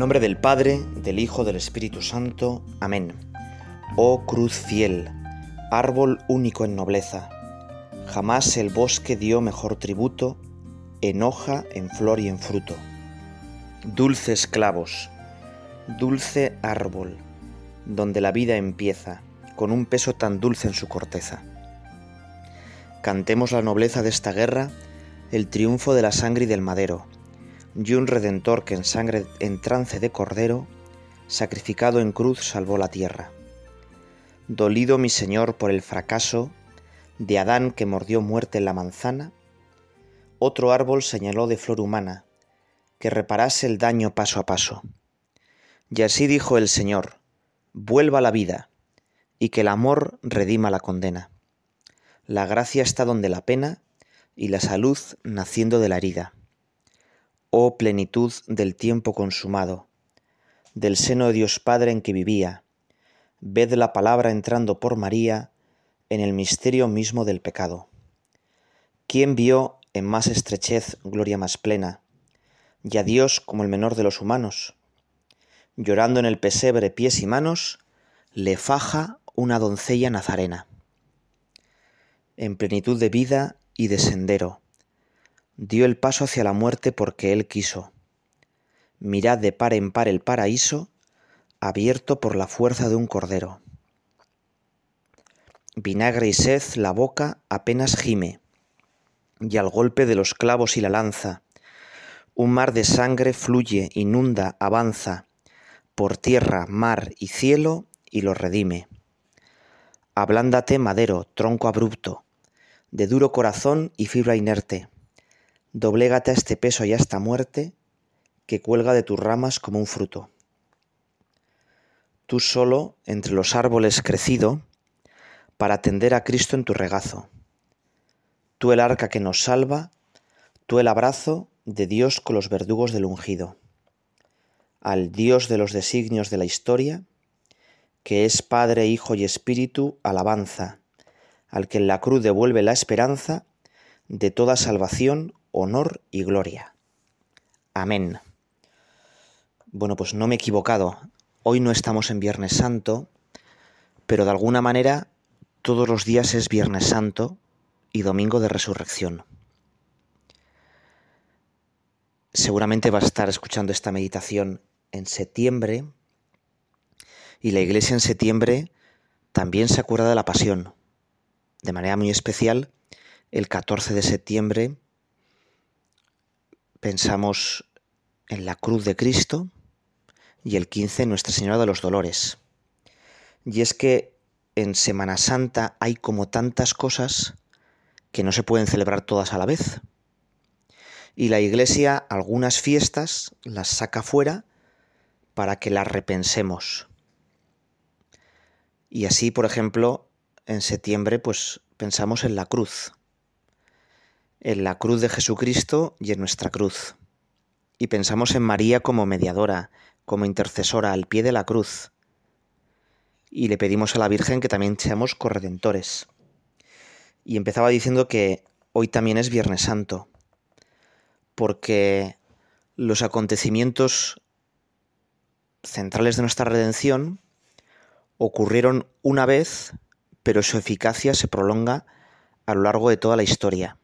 nombre del Padre, del Hijo, del Espíritu Santo. Amén. Oh cruz fiel, árbol único en nobleza, jamás el bosque dio mejor tributo, en hoja, en flor y en fruto. Dulces clavos, dulce árbol, donde la vida empieza, con un peso tan dulce en su corteza. Cantemos la nobleza de esta guerra, el triunfo de la sangre y del madero, y un redentor que en sangre en trance de cordero, sacrificado en cruz, salvó la tierra. Dolido mi Señor por el fracaso de Adán que mordió muerte en la manzana, otro árbol señaló de flor humana, que reparase el daño paso a paso. Y así dijo el Señor, vuelva la vida, y que el amor redima la condena. La gracia está donde la pena, y la salud naciendo de la herida oh plenitud del tiempo consumado, del seno de Dios Padre en que vivía, ved la palabra entrando por María en el misterio mismo del pecado. ¿Quién vio en más estrechez gloria más plena, y a Dios como el menor de los humanos? Llorando en el pesebre pies y manos, le faja una doncella nazarena. En plenitud de vida y de sendero, dio el paso hacia la muerte porque él quiso. Mirad de par en par el paraíso, abierto por la fuerza de un cordero. Vinagre y sed la boca apenas gime, y al golpe de los clavos y la lanza, un mar de sangre fluye, inunda, avanza, por tierra, mar y cielo, y lo redime. Ablándate, madero, tronco abrupto, de duro corazón y fibra inerte Doblégate a este peso y a esta muerte que cuelga de tus ramas como un fruto. Tú solo entre los árboles crecido para atender a Cristo en tu regazo. Tú el arca que nos salva, tú el abrazo de Dios con los verdugos del ungido. Al Dios de los designios de la historia, que es Padre, Hijo y Espíritu, alabanza, al que en la cruz devuelve la esperanza de toda salvación, honor y gloria. Amén. Bueno, pues no me he equivocado. Hoy no estamos en Viernes Santo, pero de alguna manera todos los días es Viernes Santo y Domingo de Resurrección. Seguramente va a estar escuchando esta meditación en septiembre y la iglesia en septiembre también se acuerda de la pasión. De manera muy especial, el 14 de septiembre pensamos en la cruz de Cristo y el 15 en Nuestra Señora de los Dolores. Y es que en Semana Santa hay como tantas cosas que no se pueden celebrar todas a la vez. Y la Iglesia algunas fiestas las saca fuera para que las repensemos. Y así, por ejemplo, en septiembre pues pensamos en la cruz en la cruz de Jesucristo y en nuestra cruz. Y pensamos en María como mediadora, como intercesora al pie de la cruz. Y le pedimos a la Virgen que también seamos corredentores. Y empezaba diciendo que hoy también es Viernes Santo, porque los acontecimientos centrales de nuestra redención ocurrieron una vez, pero su eficacia se prolonga a lo largo de toda la historia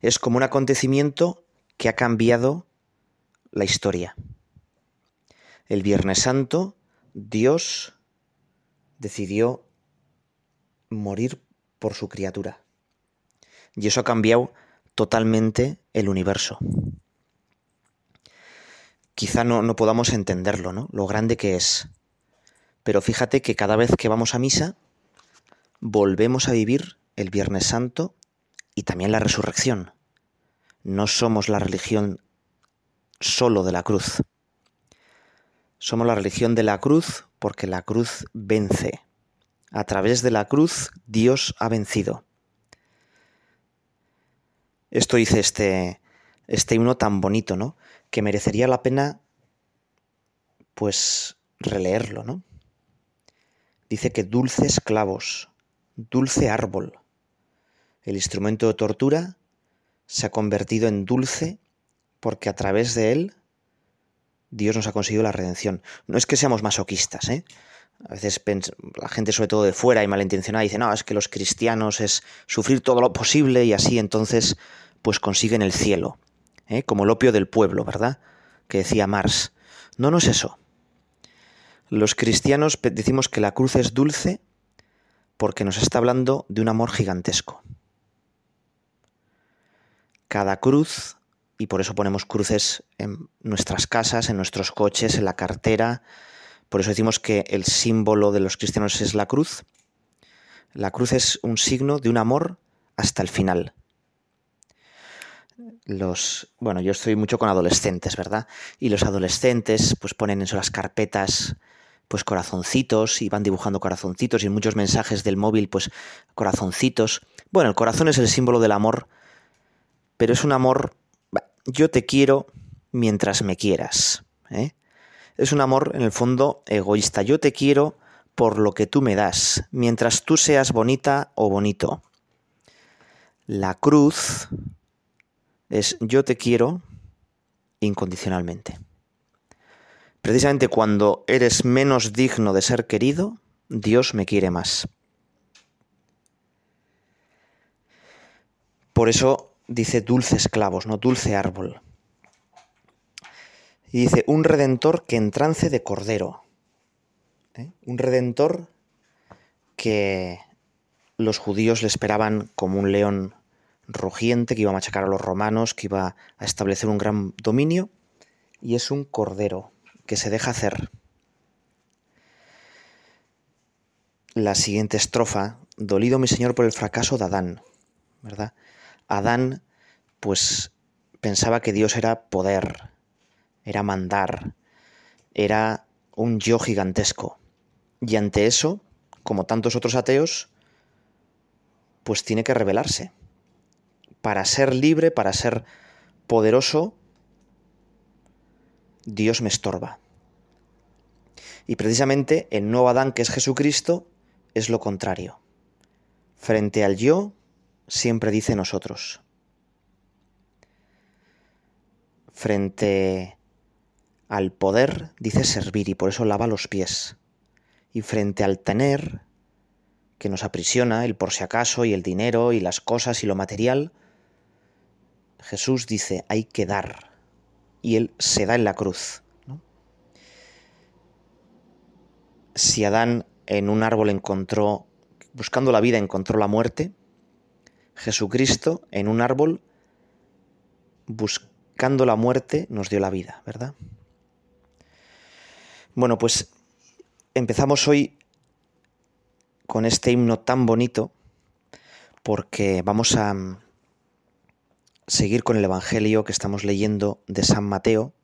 es como un acontecimiento que ha cambiado la historia. El Viernes Santo, Dios decidió morir por su criatura. Y eso ha cambiado totalmente el universo. Quizá no, no podamos entenderlo, ¿no? Lo grande que es. Pero fíjate que cada vez que vamos a misa, volvemos a vivir el Viernes Santo y también la resurrección. No somos la religión solo de la cruz. Somos la religión de la cruz porque la cruz vence. A través de la cruz Dios ha vencido. Esto dice este, este tan bonito, ¿no? Que merecería la pena, pues, releerlo, ¿no? Dice que dulces clavos, dulce árbol, el instrumento de tortura se ha convertido en dulce porque a través de él Dios nos ha conseguido la redención. No es que seamos masoquistas, ¿eh? A veces la gente, sobre todo de fuera y malintencionada, dice, no, es que los cristianos es sufrir todo lo posible y así entonces pues consiguen el cielo, ¿eh? como el opio del pueblo, ¿verdad? Que decía Marx. No, no es eso. Los cristianos decimos que la cruz es dulce porque nos está hablando de un amor gigantesco. Cada cruz, y por eso ponemos cruces en nuestras casas, en nuestros coches, en la cartera, por eso decimos que el símbolo de los cristianos es la cruz. La cruz es un signo de un amor hasta el final. Los, bueno, yo estoy mucho con adolescentes, ¿verdad? Y los adolescentes pues ponen en las carpetas pues corazoncitos y van dibujando corazoncitos y en muchos mensajes del móvil pues corazoncitos. Bueno, el corazón es el símbolo del amor, pero es un amor, yo te quiero mientras me quieras. ¿eh? Es un amor en el fondo egoísta, yo te quiero por lo que tú me das, mientras tú seas bonita o bonito. La cruz es yo te quiero incondicionalmente. Precisamente cuando eres menos digno de ser querido, Dios me quiere más. Por eso dice dulces clavos, no dulce árbol. Y dice un redentor que en trance de cordero. ¿eh? Un redentor que los judíos le esperaban como un león rugiente que iba a machacar a los romanos, que iba a establecer un gran dominio, y es un cordero que se deja hacer. La siguiente estrofa, dolido mi Señor por el fracaso de Adán, ¿verdad? Adán, pues pensaba que Dios era poder, era mandar, era un yo gigantesco. Y ante eso, como tantos otros ateos, pues tiene que rebelarse. Para ser libre, para ser poderoso, Dios me estorba. Y precisamente el nuevo Adán, que es Jesucristo, es lo contrario. Frente al yo, siempre dice nosotros. Frente al poder, dice servir y por eso lava los pies. Y frente al tener, que nos aprisiona, el por si acaso y el dinero y las cosas y lo material, Jesús dice, hay que dar y Él se da en la cruz. Si Adán en un árbol encontró, buscando la vida, encontró la muerte, Jesucristo en un árbol, buscando la muerte, nos dio la vida, ¿verdad? Bueno, pues empezamos hoy con este himno tan bonito porque vamos a, seguir con el Evangelio que estamos leyendo de San Mateo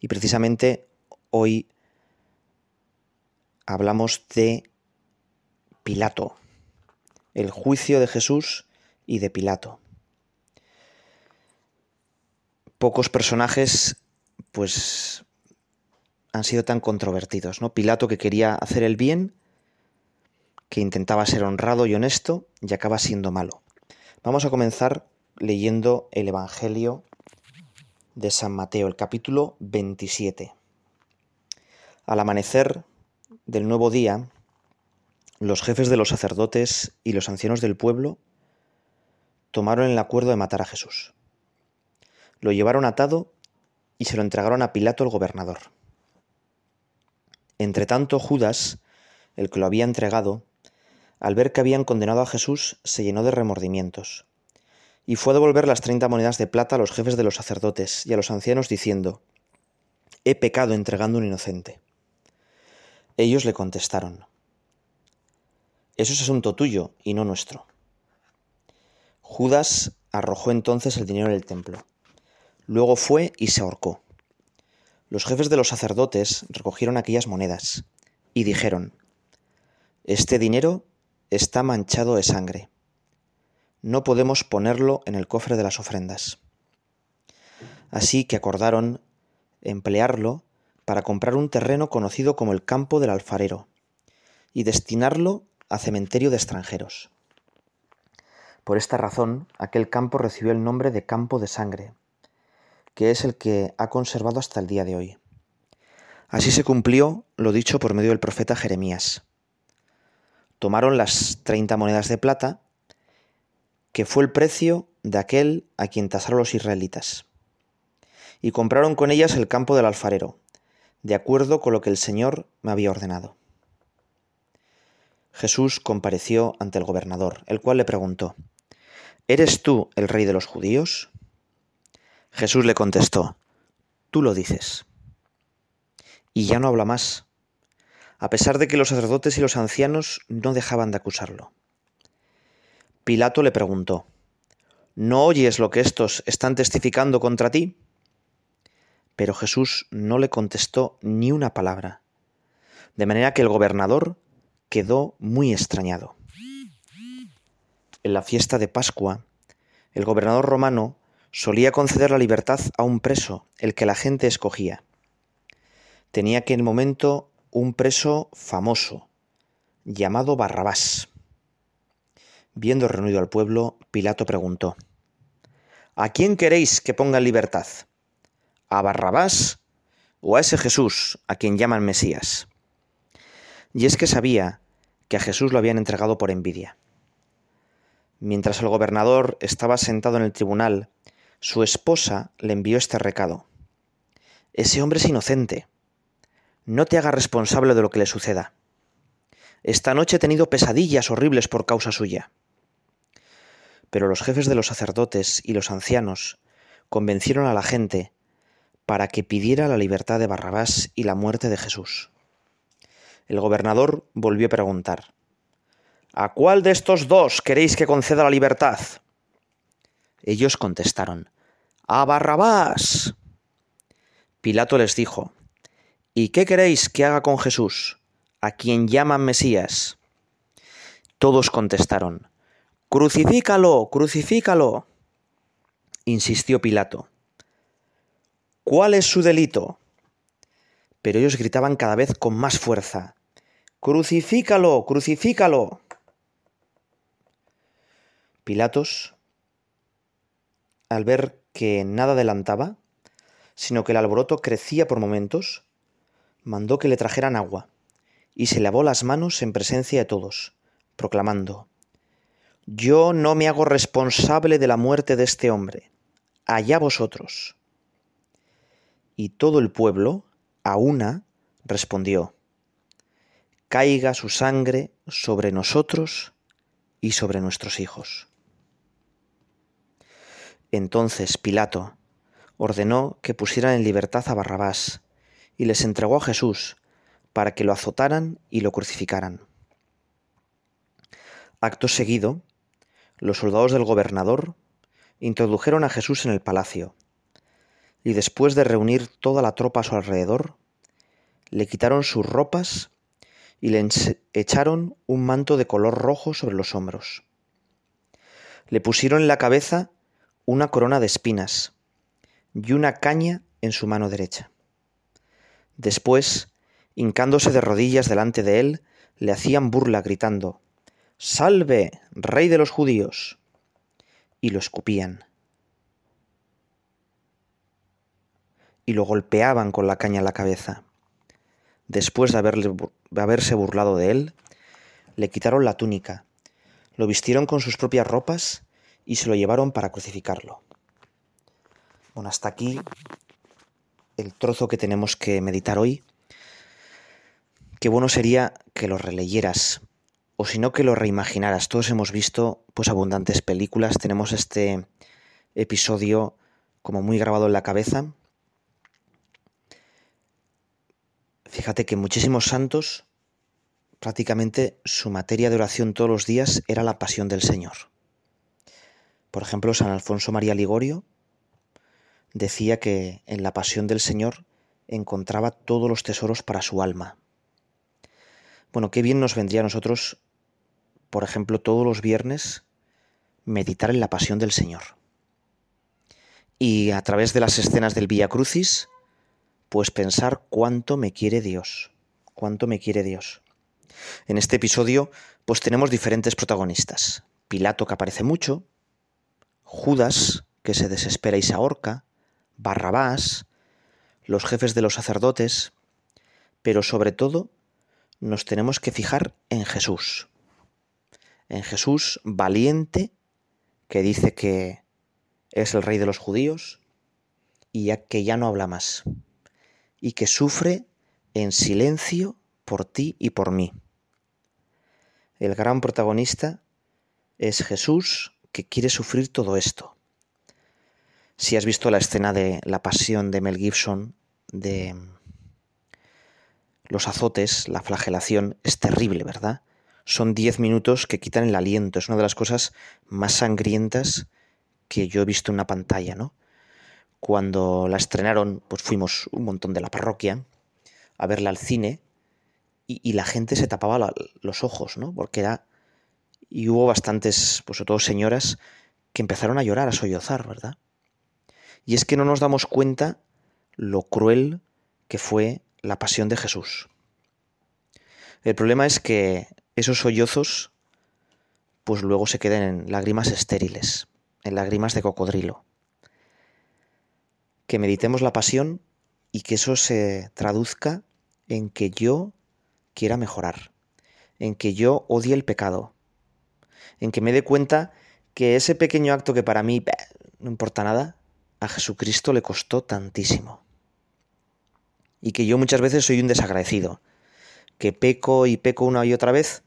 y precisamente hoy hablamos de Pilato, el juicio de Jesús y de Pilato. Pocos personajes pues han sido tan controvertidos, ¿no? Pilato que quería hacer el bien, que intentaba ser honrado y honesto y acaba siendo malo. Vamos a comenzar leyendo el Evangelio de San Mateo, el capítulo 27. Al amanecer del nuevo día, los jefes de los sacerdotes y los ancianos del pueblo tomaron el acuerdo de matar a Jesús. Lo llevaron atado y se lo entregaron a Pilato el gobernador. Entretanto, Judas, el que lo había entregado, al ver que habían condenado a Jesús, se llenó de remordimientos y fue a devolver las treinta monedas de plata a los jefes de los sacerdotes y a los ancianos diciendo, He pecado entregando un inocente. Ellos le contestaron, Eso es asunto tuyo y no nuestro. Judas arrojó entonces el dinero en el templo. Luego fue y se ahorcó. Los jefes de los sacerdotes recogieron aquellas monedas y dijeron, Este dinero está manchado de sangre no podemos ponerlo en el cofre de las ofrendas. Así que acordaron emplearlo para comprar un terreno conocido como el campo del alfarero y destinarlo a cementerio de extranjeros. Por esta razón, aquel campo recibió el nombre de campo de sangre, que es el que ha conservado hasta el día de hoy. Así se cumplió lo dicho por medio del profeta Jeremías. Tomaron las treinta monedas de plata, que fue el precio de aquel a quien tasaron los israelitas, y compraron con ellas el campo del alfarero, de acuerdo con lo que el Señor me había ordenado. Jesús compareció ante el gobernador, el cual le preguntó, ¿Eres tú el rey de los judíos? Jesús le contestó, Tú lo dices. Y ya no habla más, a pesar de que los sacerdotes y los ancianos no dejaban de acusarlo. Pilato le preguntó, ¿No oyes lo que estos están testificando contra ti? Pero Jesús no le contestó ni una palabra, de manera que el gobernador quedó muy extrañado. En la fiesta de Pascua, el gobernador romano solía conceder la libertad a un preso, el que la gente escogía. Tenía que el momento un preso famoso, llamado Barrabás. Viendo reunido al pueblo, Pilato preguntó, ¿A quién queréis que ponga en libertad? ¿A Barrabás o a ese Jesús a quien llaman Mesías? Y es que sabía que a Jesús lo habían entregado por envidia. Mientras el gobernador estaba sentado en el tribunal, su esposa le envió este recado. Ese hombre es inocente. No te haga responsable de lo que le suceda. Esta noche he tenido pesadillas horribles por causa suya. Pero los jefes de los sacerdotes y los ancianos convencieron a la gente para que pidiera la libertad de Barrabás y la muerte de Jesús. El gobernador volvió a preguntar, ¿A cuál de estos dos queréis que conceda la libertad? Ellos contestaron, A Barrabás. Pilato les dijo, ¿Y qué queréis que haga con Jesús, a quien llaman Mesías? Todos contestaron, Crucifícalo, crucifícalo. Insistió Pilato. ¿Cuál es su delito? Pero ellos gritaban cada vez con más fuerza. Crucifícalo, crucifícalo. Pilatos, al ver que nada adelantaba, sino que el alboroto crecía por momentos, mandó que le trajeran agua, y se lavó las manos en presencia de todos, proclamando, Yo no me hago responsable de la muerte de este hombre, allá vosotros. Y todo el pueblo, a una, respondió, caiga su sangre sobre nosotros y sobre nuestros hijos. Entonces Pilato ordenó que pusieran en libertad a Barrabás y les entregó a Jesús para que lo azotaran y lo crucificaran. Acto seguido, los soldados del gobernador introdujeron a Jesús en el palacio y después de reunir toda la tropa a su alrededor, le quitaron sus ropas y le echaron un manto de color rojo sobre los hombros. Le pusieron en la cabeza una corona de espinas y una caña en su mano derecha. Después, hincándose de rodillas delante de él, le hacían burla gritando, Salve, rey de los judíos. y lo escupían. Y lo golpeaban con la caña en la cabeza. Después de, haberse burlado de él, le quitaron la túnica, lo vistieron con sus propias ropas y se lo llevaron para crucificarlo. Bueno, hasta aquí el trozo que tenemos que meditar hoy. Qué bueno sería que lo releyeras o si no que lo reimaginaras. Todos hemos visto pues abundantes películas, tenemos este episodio como muy grabado en la cabeza Fíjate que muchísimos santos, prácticamente su materia de oración todos los días era la pasión del Señor. Por ejemplo, San Alfonso María Ligorio decía que en la pasión del Señor encontraba todos los tesoros para su alma. Bueno, qué bien nos vendría a nosotros, por ejemplo, todos los viernes, meditar en la pasión del Señor. Y a través de las escenas del Vía Crucis, pues pensar cuánto me quiere Dios, cuánto me quiere Dios. En este episodio, pues tenemos diferentes protagonistas. Pilato que aparece mucho, Judas que se desespera y se ahorca, Barrabás, los jefes de los sacerdotes, pero sobre todo nos tenemos que fijar en Jesús. En Jesús valiente, que dice que es el rey de los judíos y que ya no habla más, y que sufre en silencio por ti y por mí. El gran protagonista es Jesús que quiere sufrir todo esto. Si has visto la escena de la pasión de Mel Gibson, de los azotes, la flagelación, es terrible, ¿verdad? Son diez minutos que quitan el aliento. Es una de las cosas más sangrientas que yo he visto en una pantalla, ¿no? Cuando la estrenaron, pues fuimos un montón de la parroquia a verla al cine y, la gente se tapaba los ojos, ¿no? Porque era... Y hubo bastantes, pues sobre todo señoras, que empezaron a llorar, a sollozar, ¿verdad? Y es que no nos damos cuenta lo cruel que fue la pasión de Jesús. El problema es que esos sollozos pues luego se queden en lágrimas estériles, en lágrimas de cocodrilo. Que meditemos la pasión y que eso se traduzca en que yo quiera mejorar, en que yo odie el pecado, en que me dé cuenta que ese pequeño acto que para mí no importa nada, a Jesucristo le costó tantísimo. Y que yo muchas veces soy un desagradecido, que peco y peco una y otra vez,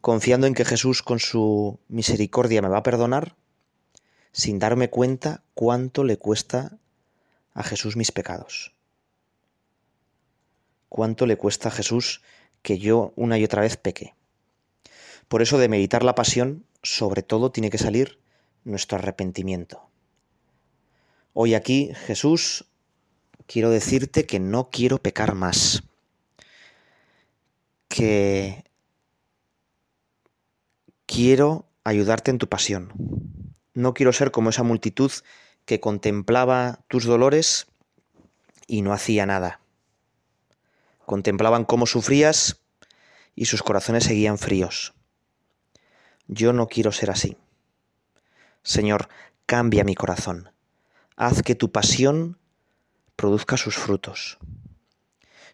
confiando en que Jesús con su misericordia me va a perdonar, sin darme cuenta cuánto le cuesta a Jesús mis pecados. Cuánto le cuesta a Jesús que yo una y otra vez peque. Por eso de meditar la pasión, sobre todo tiene que salir nuestro arrepentimiento. Hoy aquí, Jesús, quiero decirte que no quiero pecar más, que quiero ayudarte en tu pasión. No quiero ser como esa multitud que contemplaba tus dolores y no hacía nada. Contemplaban cómo sufrías y sus corazones seguían fríos. Yo no quiero ser así. Señor, cambia mi corazón haz que tu pasión produzca sus frutos.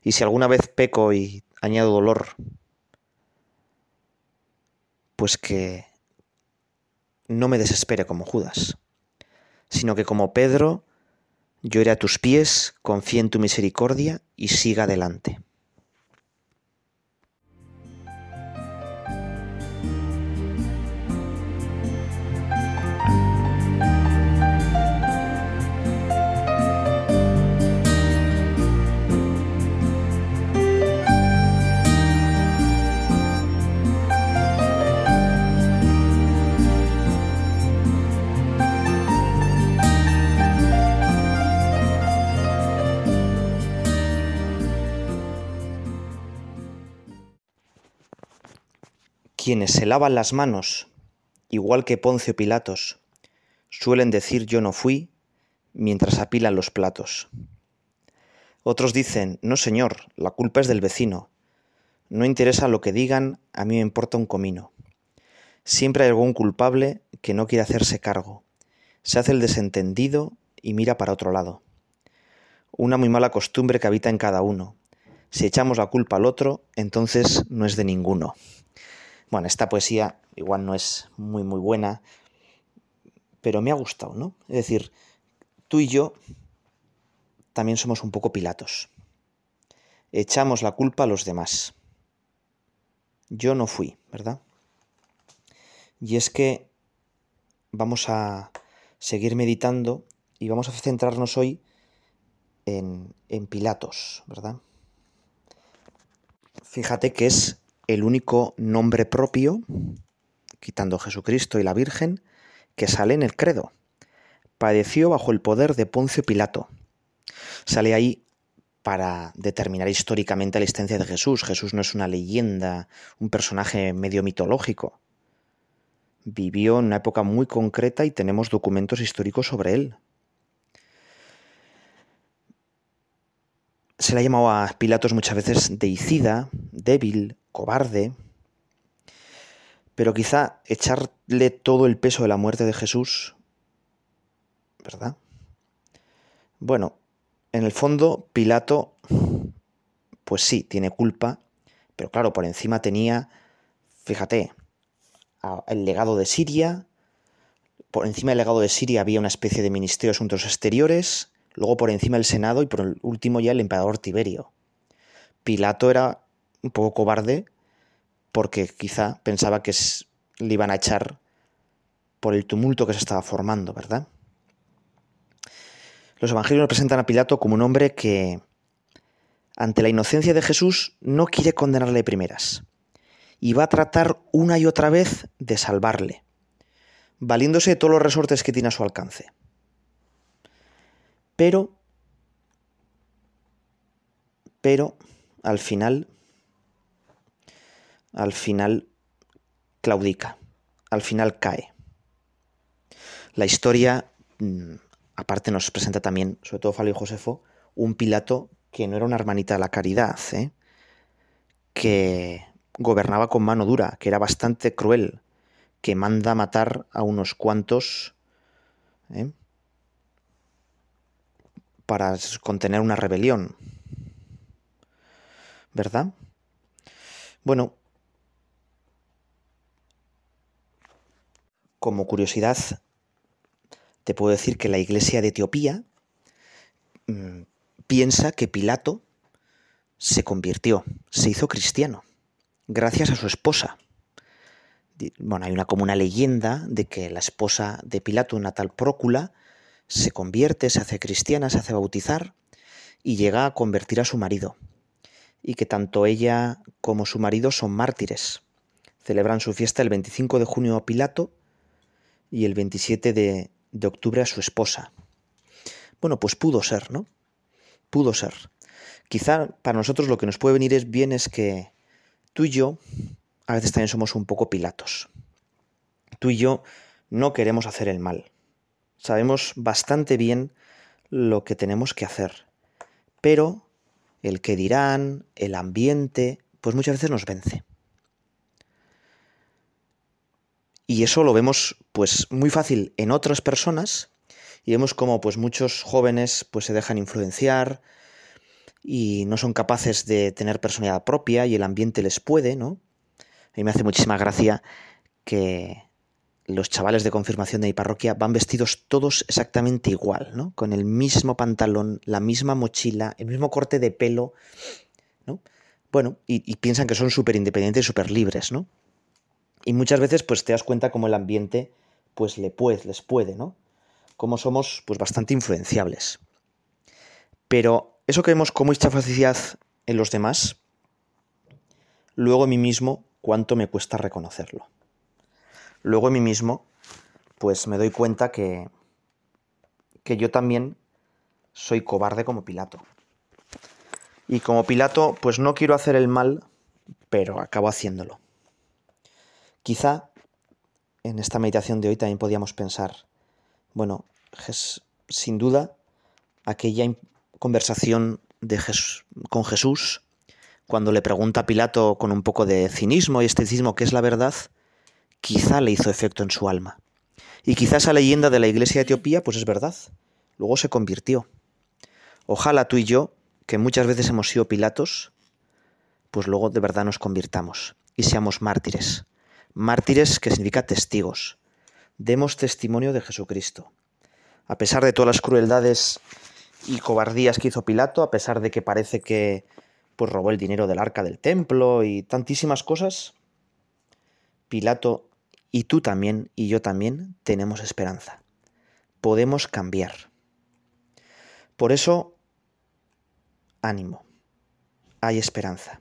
Y si alguna vez peco y añado dolor, pues que no me desespere como Judas, sino que como Pedro llore a tus pies, confíe en tu misericordia y siga adelante. Quienes se lavan las manos, igual que Poncio Pilatos, suelen decir yo no fui mientras apilan los platos. Otros dicen, no señor, la culpa es del vecino. No interesa lo que digan, a mí me importa un comino. Siempre hay algún culpable que no quiere hacerse cargo. Se hace el desentendido y mira para otro lado. Una muy mala costumbre que habita en cada uno. Si echamos la culpa al otro, entonces no es de ninguno. Bueno, esta poesía igual no es muy muy buena, pero me ha gustado, ¿no? Es decir, tú y yo también somos un poco Pilatos. Echamos la culpa a los demás. Yo no fui, ¿verdad? Y es que vamos a seguir meditando y vamos a centrarnos hoy en, en Pilatos, ¿verdad? Fíjate que es el único nombre propio, quitando Jesucristo y la Virgen, que sale en el credo. Padeció bajo el poder de Poncio Pilato. Sale ahí para determinar históricamente la existencia de Jesús. Jesús no es una leyenda, un personaje medio mitológico. Vivió en una época muy concreta y tenemos documentos históricos sobre él. Se le ha llamado a Pilatos muchas veces deicida, débil, cobarde, pero quizá echarle todo el peso de la muerte de Jesús, ¿verdad? Bueno, en el fondo Pilato pues sí, tiene culpa, pero claro, por encima tenía, fíjate, el legado de Siria, por encima del legado de Siria había una especie de Ministerio de Asuntos Exteriores, luego por encima el Senado y por último ya el emperador Tiberio. Pilato era un poco cobarde porque quizá pensaba que le iban a echar por el tumulto que se estaba formando, ¿verdad? Los evangelios nos presentan a Pilato como un hombre que, ante la inocencia de Jesús, no quiere condenarle primeras y va a tratar una y otra vez de salvarle, valiéndose de todos los resortes que tiene a su alcance. Pero, pero, al final, al final claudica, al final cae. La historia, mm, aparte, nos presenta también, sobre todo y Josefo, un Pilato que no era una hermanita de la caridad, ¿eh? que gobernaba con mano dura, que era bastante cruel, que manda matar a unos cuantos ¿eh? Para contener una rebelión. ¿Verdad? Bueno, como curiosidad, te puedo decir que la iglesia de Etiopía mm, piensa que Pilato se convirtió, se hizo cristiano gracias a su esposa. Bueno, hay una como una leyenda de que la esposa de Pilato, una tal Prócula, se convierte, se hace cristiana, se hace bautizar y llega a convertir a su marido. Y que tanto ella como su marido son mártires. Celebran su fiesta el 25 de junio a Pilato y el 27 de, de octubre a su esposa. Bueno, pues pudo ser, ¿no? Pudo ser. Quizá para nosotros lo que nos puede venir es bien es que Tú y yo a veces también somos un poco pilatos. Tú y yo no queremos hacer el mal. Sabemos bastante bien lo que tenemos que hacer. Pero el que dirán, el ambiente, pues muchas veces nos vence. Y eso lo vemos pues muy fácil en otras personas y vemos como pues muchos jóvenes pues se dejan influenciar, y no son capaces de tener personalidad propia y el ambiente les puede, ¿no? A mí me hace muchísima gracia que los chavales de confirmación de mi parroquia van vestidos todos exactamente igual, ¿no? Con el mismo pantalón, la misma mochila, el mismo corte de pelo, ¿no? Bueno, y, piensan que son súper independientes y súper libres, ¿no? Y muchas veces pues te das cuenta como el ambiente pues le puede, les puede, ¿no? Como somos pues bastante influenciables. Pero eso que vemos como mucha facilidad en los demás, luego en mí mismo, cuánto me cuesta reconocerlo. Luego en mí mismo, pues me doy cuenta que, que yo también soy cobarde como Pilato. Y como Pilato, pues no quiero hacer el mal, pero acabo haciéndolo. Quizá en esta meditación de hoy también podíamos pensar, bueno, sin duda, aquella conversación de con Jesús, cuando le pregunta a Pilato con un poco de cinismo y esteticismo qué es la verdad, quizá le hizo efecto en su alma. Y quizá esa leyenda de la iglesia de Etiopía, pues es verdad. Luego se convirtió. Ojalá tú y yo, que muchas veces hemos sido Pilatos, pues luego de verdad nos convirtamos y seamos mártires. Mártires que significa testigos. Demos testimonio de Jesucristo. A pesar de todas las crueldades y cobardías que hizo Pilato, a pesar de que parece que pues robó el dinero del arca del templo y tantísimas cosas, Pilato y tú también y yo también tenemos esperanza. Podemos cambiar. Por eso, ánimo. Hay esperanza.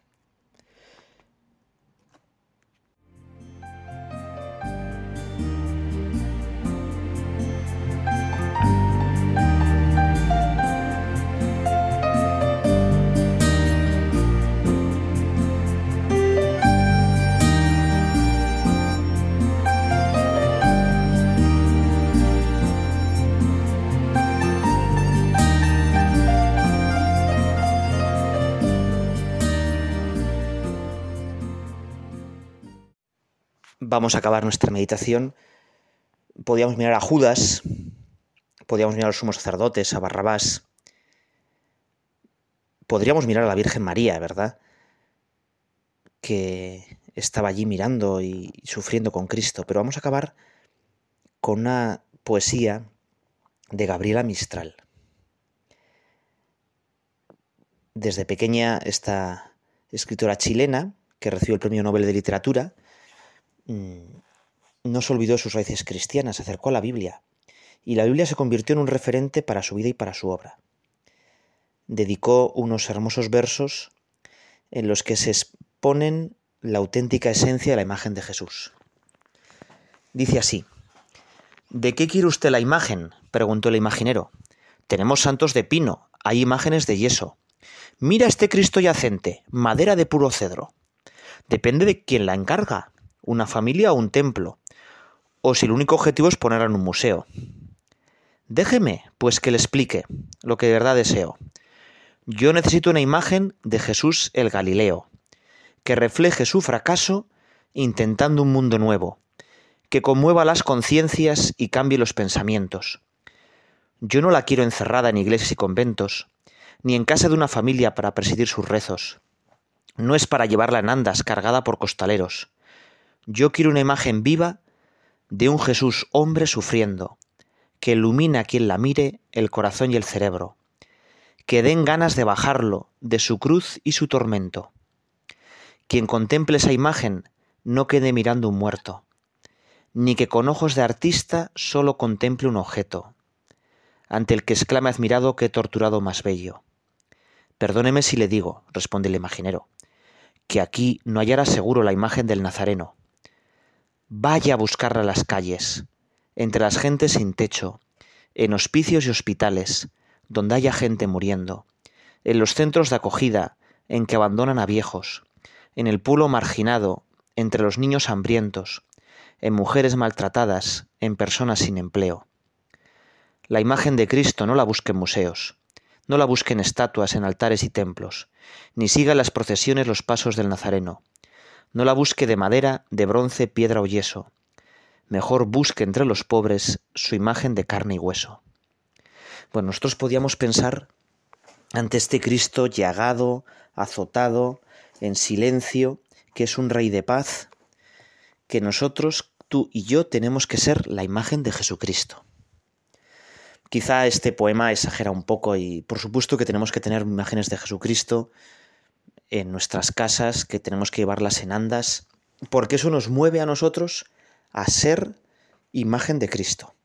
Vamos a acabar nuestra meditación, podíamos mirar a Judas, podíamos mirar a los sumos sacerdotes, a Barrabás, podríamos mirar a la Virgen María, ¿verdad? Que estaba allí mirando y sufriendo con Cristo, pero vamos a acabar con una poesía de Gabriela Mistral. Desde pequeña esta escritora chilena, que recibió el Premio Nobel de Literatura, no se olvidó de sus raíces cristianas, se acercó a la Biblia, y la Biblia se convirtió en un referente para su vida y para su obra. Dedicó unos hermosos versos en los que se exponen la auténtica esencia de la imagen de Jesús. Dice así, ¿De qué quiere usted la imagen? preguntó el imaginero. Tenemos santos de pino, hay imágenes de yeso. Mira este Cristo yacente, madera de puro cedro. Depende de quién la encarga, una familia o un templo, o si el único objetivo es ponerla en un museo. Déjeme, pues, que le explique lo que de verdad deseo. Yo necesito una imagen de Jesús el Galileo, que refleje su fracaso intentando un mundo nuevo, que conmueva las conciencias y cambie los pensamientos. Yo no la quiero encerrada en iglesias y conventos, ni en casa de una familia para presidir sus rezos. No es para llevarla en andas cargada por costaleros. Yo quiero una imagen viva de un Jesús hombre sufriendo, que ilumina a quien la mire el corazón y el cerebro, que den ganas de bajarlo de su cruz y su tormento. Quien contemple esa imagen no quede mirando un muerto, ni que con ojos de artista solo contemple un objeto, ante el que exclame admirado que he torturado más bello. Perdóneme si le digo, responde el imaginero, que aquí no hallará seguro la imagen del Nazareno. Vaya a buscarla a las calles, entre las gentes sin techo, en hospicios y hospitales, donde haya gente muriendo, en los centros de acogida en que abandonan a viejos, en el pueblo marginado, entre los niños hambrientos, en mujeres maltratadas, en personas sin empleo. La imagen de Cristo no la busque en museos, no la busque en estatuas, en altares y templos, ni siga en las procesiones los pasos del Nazareno. No la busque de madera, de bronce, piedra o yeso. Mejor busque entre los pobres su imagen de carne y hueso. Bueno, nosotros podíamos pensar ante este Cristo llagado, azotado, en silencio, que es un rey de paz, que nosotros, tú y yo, tenemos que ser la imagen de Jesucristo. Quizá este poema exagera un poco y por supuesto que tenemos que tener imágenes de Jesucristo en nuestras casas, que tenemos que llevarlas en andas, porque eso nos mueve a nosotros a ser imagen de Cristo.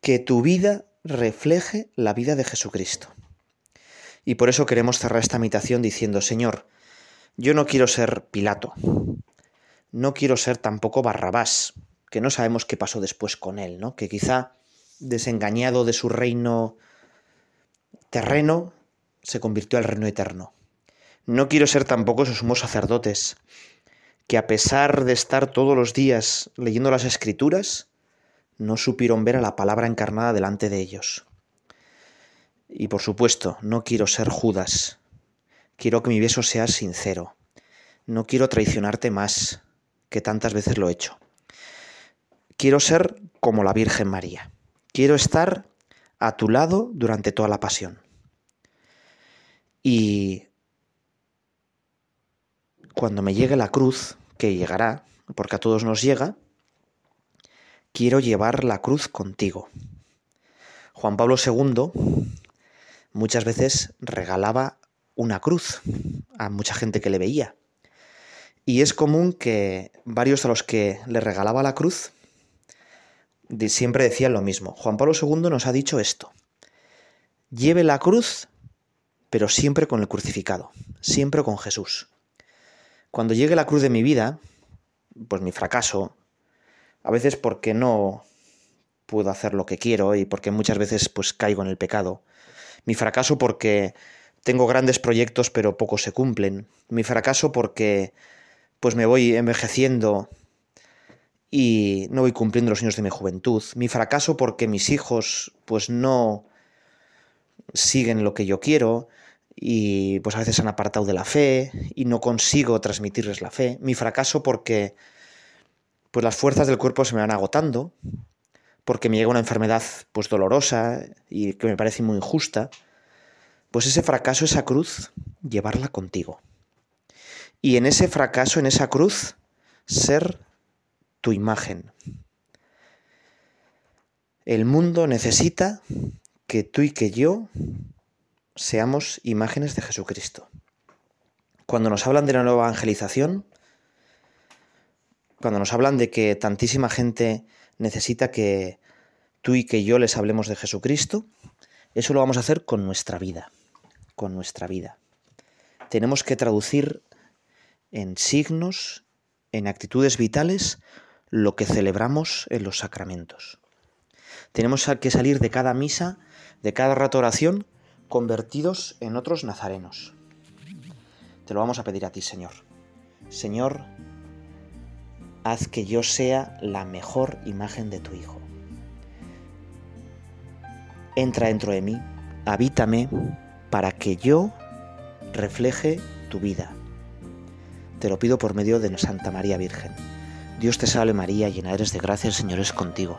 Que tu vida refleje la vida de Jesucristo. Y por eso queremos cerrar esta meditación diciendo, Señor, yo no quiero ser Pilato, no quiero ser tampoco Barrabás, que no sabemos qué pasó después con él, ¿no? Que quizá desengañado de su reino terreno, se convirtió al reino eterno. No quiero ser tampoco esos sumos sacerdotes, que a pesar de estar todos los días leyendo las escrituras, no supieron ver a la palabra encarnada delante de ellos. Y por supuesto, no quiero ser Judas. Quiero que mi beso sea sincero. No quiero traicionarte más que tantas veces lo he hecho. Quiero ser como la Virgen María. Quiero estar a tu lado durante toda la pasión. Y cuando me llegue la cruz, que llegará, porque a todos nos llega, quiero llevar la cruz contigo. Juan Pablo II muchas veces regalaba una cruz a mucha gente que le veía. Y es común que varios a los que le regalaba la cruz siempre decían lo mismo. Juan Pablo II nos ha dicho esto. Lleve la cruz, pero siempre con el crucificado, siempre con Jesús. Cuando llegue la cruz de mi vida, pues mi fracaso, a veces porque no puedo hacer lo que quiero y porque muchas veces pues caigo en el pecado. Mi fracaso porque tengo grandes proyectos pero pocos se cumplen. Mi fracaso porque pues me voy envejeciendo y no voy cumpliendo los sueños de mi juventud. Mi fracaso porque mis hijos pues no siguen lo que yo quiero y pues a veces han apartado de la fe y no consigo transmitirles la fe. Mi fracaso porque pues las fuerzas del cuerpo se me van agotando, porque me llega una enfermedad pues dolorosa y que me parece muy injusta, pues ese fracaso, esa cruz, llevarla contigo. Y en ese fracaso, en esa cruz, ser tu imagen. El mundo necesita que tú y que yo seamos imágenes de Jesucristo. Cuando nos hablan de la nueva evangelización, cuando nos hablan de que tantísima gente necesita que tú y que yo les hablemos de Jesucristo, eso lo vamos a hacer con nuestra vida, con nuestra vida. Tenemos que traducir en signos, en actitudes vitales, lo que celebramos en los sacramentos. Tenemos que salir de cada misa, de cada rato oración, convertidos en otros nazarenos. Te lo vamos a pedir a ti, Señor. Señor, haz que yo sea la mejor imagen de tu Hijo. Entra dentro de mí, habítame, para que yo refleje tu vida. Te lo pido por medio de Santa María Virgen. Dios te salve María, llena eres de gracia, el Señor es contigo.